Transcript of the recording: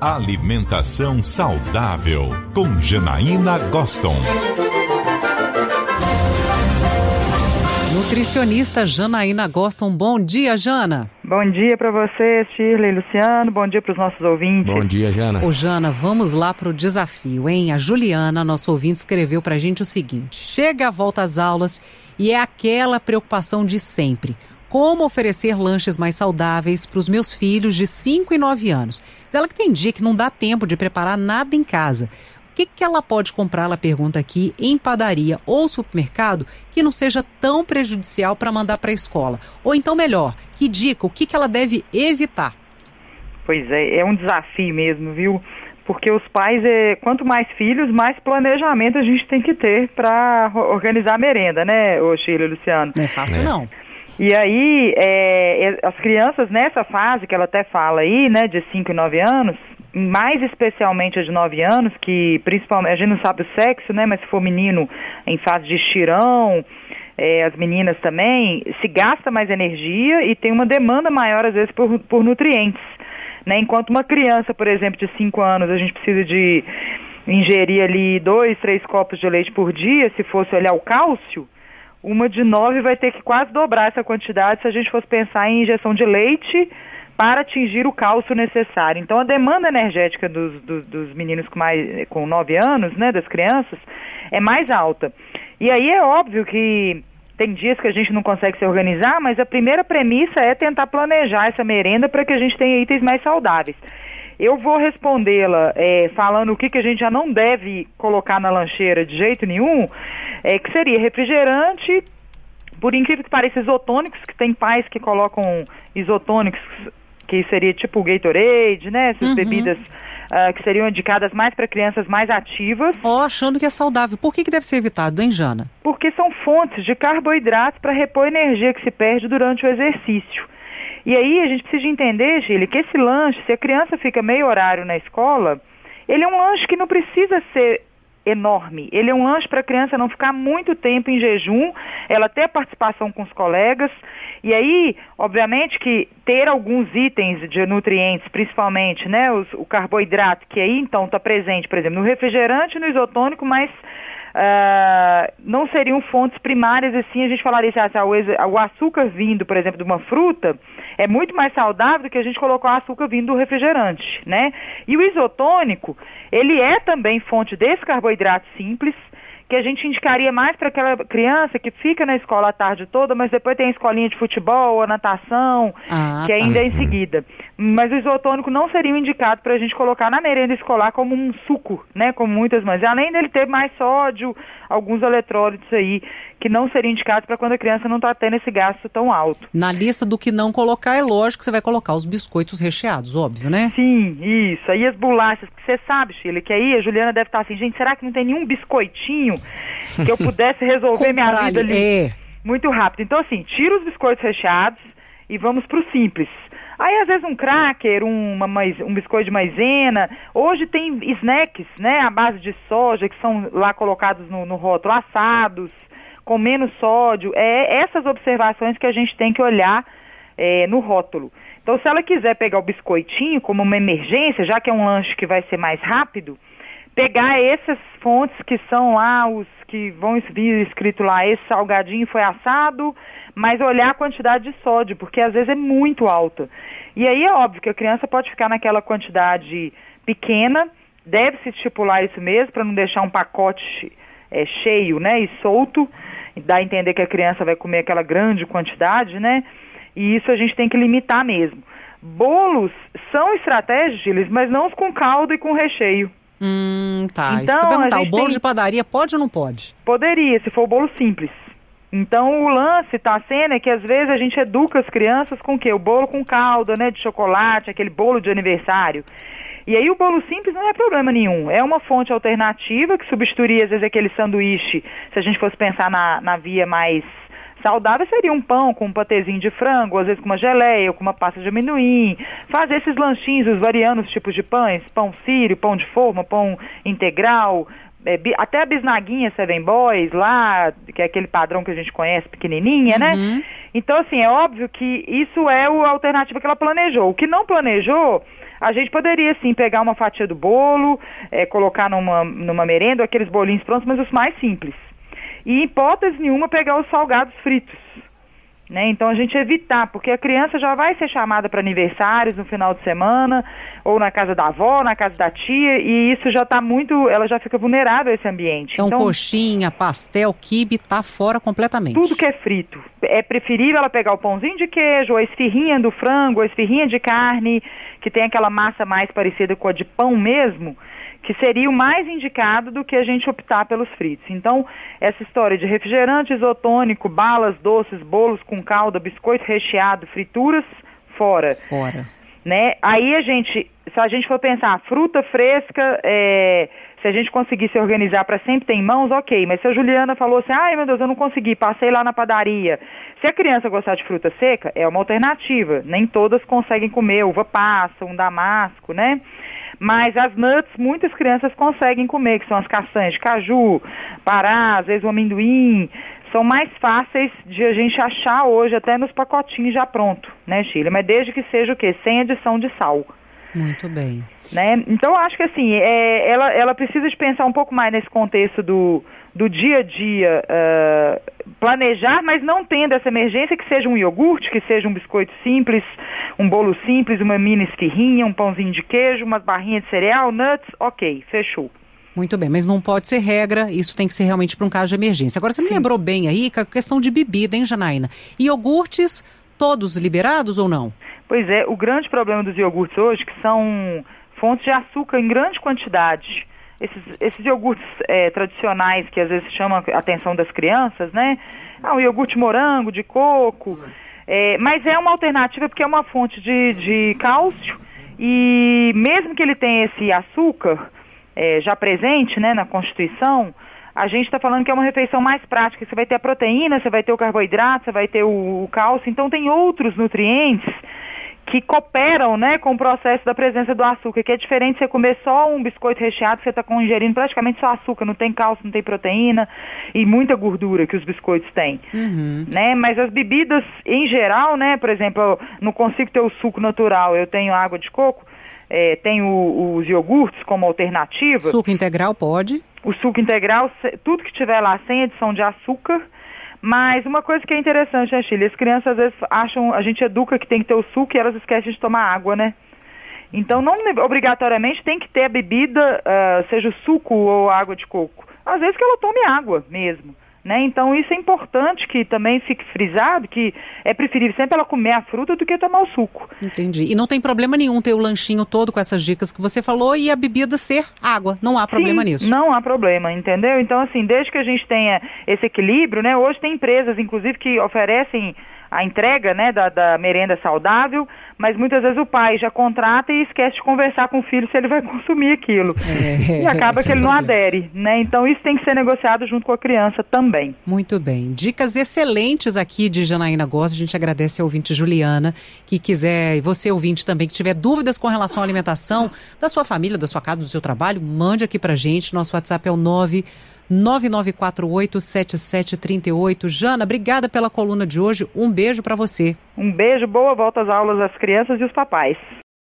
Alimentação saudável com Janaína Goston. Nutricionista Janaína Goston, bom dia, Jana. Bom dia para você, Shirley, Luciano. Bom dia para os nossos ouvintes. Bom dia, Jana. Ô, Jana, vamos lá para o desafio, hein? A Juliana, nosso ouvinte, escreveu para a gente o seguinte: chega a volta às aulas e é aquela preocupação de sempre como oferecer lanches mais saudáveis para os meus filhos de 5 e 9 anos. Diz ela que tem dia que não dá tempo de preparar nada em casa. O que, que ela pode comprar, ela pergunta aqui, em padaria ou supermercado que não seja tão prejudicial para mandar para a escola? Ou então, melhor, que dica, o que, que ela deve evitar? Pois é, é um desafio mesmo, viu? Porque os pais, é, quanto mais filhos, mais planejamento a gente tem que ter para organizar a merenda, né, ô Sheila Luciano? Não é fácil, é. não. E aí, é, é, as crianças nessa fase que ela até fala aí, né, de 5 e 9 anos, mais especialmente a de 9 anos, que principalmente, a gente não sabe o sexo, né, mas se for menino em fase de estirão, é, as meninas também, se gasta mais energia e tem uma demanda maior, às vezes, por, por nutrientes. Né? Enquanto uma criança, por exemplo, de 5 anos, a gente precisa de ingerir ali dois, três copos de leite por dia, se fosse olhar o cálcio, uma de nove vai ter que quase dobrar essa quantidade se a gente fosse pensar em injeção de leite para atingir o cálcio necessário. Então, a demanda energética dos, dos, dos meninos com, mais, com 9 anos, né, das crianças, é mais alta. E aí é óbvio que tem dias que a gente não consegue se organizar, mas a primeira premissa é tentar planejar essa merenda para que a gente tenha itens mais saudáveis. Eu vou respondê-la é, falando o que, que a gente já não deve colocar na lancheira de jeito nenhum, é, que seria refrigerante, por incrível que pareça, isotônicos, que tem pais que colocam isotônicos, que seria tipo Gatorade, né? Essas uhum. bebidas uh, que seriam indicadas mais para crianças mais ativas. Ó, oh, achando que é saudável. Por que, que deve ser evitado, hein, Jana? Porque são fontes de carboidratos para repor energia que se perde durante o exercício. E aí a gente precisa entender, Gile, que esse lanche, se a criança fica meio horário na escola, ele é um lanche que não precisa ser enorme. Ele é um lanche para a criança não ficar muito tempo em jejum, ela ter participação com os colegas. E aí, obviamente que ter alguns itens de nutrientes, principalmente, né, os, o carboidrato, que aí então está presente, por exemplo, no refrigerante, no isotônico, mas uh, não seriam fontes primárias, assim, a gente falaria assim, ah, o, açúcar vindo, por exemplo, de uma fruta, é muito mais saudável do que a gente colocar o açúcar vindo do refrigerante, né? E o isotônico, ele é também fonte desse carboidrato simples, que a gente indicaria mais para aquela criança que fica na escola a tarde toda, mas depois tem a escolinha de futebol, a natação, ah, que tá. ainda é em seguida. Mas o isotônico não seria indicado para a gente colocar na merenda escolar como um suco, né? Como muitas mães. Além dele ter mais sódio, alguns eletrólitos aí, que não seriam indicados para quando a criança não está tendo esse gasto tão alto. Na lista do que não colocar, é lógico que você vai colocar os biscoitos recheados, óbvio, né? Sim, isso. Aí as bolachas, que você sabe, Chile, que aí a Juliana deve estar tá assim, gente, será que não tem nenhum biscoitinho que eu pudesse resolver minha vida ali é. muito rápido? Então, assim, tira os biscoitos recheados e vamos para o simples. Aí, às vezes, um cracker, uma, um biscoito de maisena. Hoje tem snacks, né, à base de soja, que são lá colocados no, no rótulo, assados, com menos sódio. É essas observações que a gente tem que olhar é, no rótulo. Então, se ela quiser pegar o biscoitinho como uma emergência, já que é um lanche que vai ser mais rápido, pegar essas fontes que são lá os que vão vir escrito lá, esse salgadinho foi assado, mas olhar a quantidade de sódio, porque às vezes é muito alta. E aí é óbvio que a criança pode ficar naquela quantidade pequena, deve se estipular isso mesmo, para não deixar um pacote é, cheio né, e solto, dá a entender que a criança vai comer aquela grande quantidade, né? E isso a gente tem que limitar mesmo. Bolos são estratégias, mas não com caldo e com recheio. Hum, tá. Então, Isso o bolo tem... de padaria pode ou não pode? Poderia, se for o bolo simples. Então o lance está sendo é que às vezes a gente educa as crianças com o quê? O bolo com calda, né, de chocolate, aquele bolo de aniversário. E aí o bolo simples não é problema nenhum. É uma fonte alternativa que substituiria às vezes aquele sanduíche, se a gente fosse pensar na, na via mais Saudável seria um pão com um patezinho de frango, às vezes com uma geleia ou com uma pasta de amendoim. Fazer esses lanchinhos, os variando os tipos de pães, pão sírio, pão de forma, pão integral, é, até a bisnaguinha Seven Boys lá, que é aquele padrão que a gente conhece, pequenininha, né? uhum. Então, assim, é óbvio que isso é a alternativa que ela planejou. O que não planejou, a gente poderia, sim, pegar uma fatia do bolo, é, colocar numa, numa merenda, aqueles bolinhos prontos, mas os mais simples. E, em hipótese nenhuma, pegar os salgados fritos. Né? Então a gente evitar, porque a criança já vai ser chamada para aniversários no final de semana, ou na casa da avó, na casa da tia, e isso já está muito, ela já fica vulnerável a esse ambiente. Então, então coxinha, pastel, quibe, tá fora completamente. Tudo que é frito. É preferível ela pegar o pãozinho de queijo, a esfirrinha do frango, a esfirrinha de carne, que tem aquela massa mais parecida com a de pão mesmo, que seria o mais indicado do que a gente optar pelos fritos. Então, essa história de refrigerante isotônico, balas, doces, bolos com calda, biscoito recheado, frituras, fora. Fora. Né? Aí a gente, se a gente for pensar, fruta fresca, é, se a gente conseguir se organizar para sempre ter em mãos, ok. Mas se a Juliana falou assim, ai meu Deus, eu não consegui, passei lá na padaria. Se a criança gostar de fruta seca, é uma alternativa. Nem todas conseguem comer uva passa, um damasco, né? Mas as nuts, muitas crianças conseguem comer, que são as castanhas de caju, pará, às vezes o amendoim. São mais fáceis de a gente achar hoje, até nos pacotinhos já pronto, né, Chile? Mas desde que seja o quê? Sem adição de sal. Muito bem. Né? Então, acho que assim, é, ela, ela precisa de pensar um pouco mais nesse contexto do, do dia a dia, uh, planejar, mas não tendo essa emergência que seja um iogurte, que seja um biscoito simples, um bolo simples, uma mini esfirrinha, um pãozinho de queijo, umas barrinhas de cereal, nuts, ok, fechou. Muito bem, mas não pode ser regra, isso tem que ser realmente para um caso de emergência. Agora, você me lembrou bem aí a questão de bebida, hein, Janaína? Iogurtes, todos liberados ou não? Pois é, o grande problema dos iogurtes hoje, que são fontes de açúcar em grande quantidade. Esses, esses iogurtes é, tradicionais que às vezes chamam a atenção das crianças, né? Ah, o iogurte morango, de coco. É, mas é uma alternativa porque é uma fonte de, de cálcio e mesmo que ele tenha esse açúcar é, já presente né, na Constituição, a gente está falando que é uma refeição mais prática. Você vai ter a proteína, você vai ter o carboidrato, você vai ter o, o cálcio, então tem outros nutrientes que cooperam né, com o processo da presença do açúcar, que é diferente você comer só um biscoito recheado, você está ingerindo praticamente só açúcar, não tem cálcio, não tem proteína e muita gordura que os biscoitos têm. Uhum. Né? Mas as bebidas em geral, né, por exemplo, eu não consigo ter o suco natural, eu tenho água de coco, é, tenho os iogurtes como alternativa. Suco integral pode? O suco integral, tudo que tiver lá sem adição de açúcar, mas uma coisa que é interessante, né, Chile? As crianças às vezes acham, a gente educa que tem que ter o suco e elas esquecem de tomar água, né? Então, não obrigatoriamente tem que ter a bebida, uh, seja o suco ou água de coco. Às vezes que ela tome água mesmo. Né? Então isso é importante que também fique frisado que é preferível sempre ela comer a fruta do que tomar o suco. Entendi. E não tem problema nenhum ter o lanchinho todo com essas dicas que você falou e a bebida ser água. Não há problema Sim, nisso. Não há problema, entendeu? Então assim, desde que a gente tenha esse equilíbrio, né? Hoje tem empresas, inclusive, que oferecem a entrega né, da, da, merenda saudável, mas muitas vezes o pai já contrata e esquece de conversar com o filho se ele vai consumir aquilo. É, e acaba que ele não adere, né? Então isso tem que ser negociado junto com a criança também. Muito bem. Dicas excelentes aqui de Janaína Gosta. A gente agradece a ouvinte Juliana, que quiser, e você ouvinte também, que tiver dúvidas com relação à alimentação da sua família, da sua casa, do seu trabalho, mande aqui pra gente. Nosso WhatsApp é o 9 99487738. Jana, obrigada pela coluna de hoje. Um beijo para você. Um beijo, boa volta às aulas às crianças e os papais.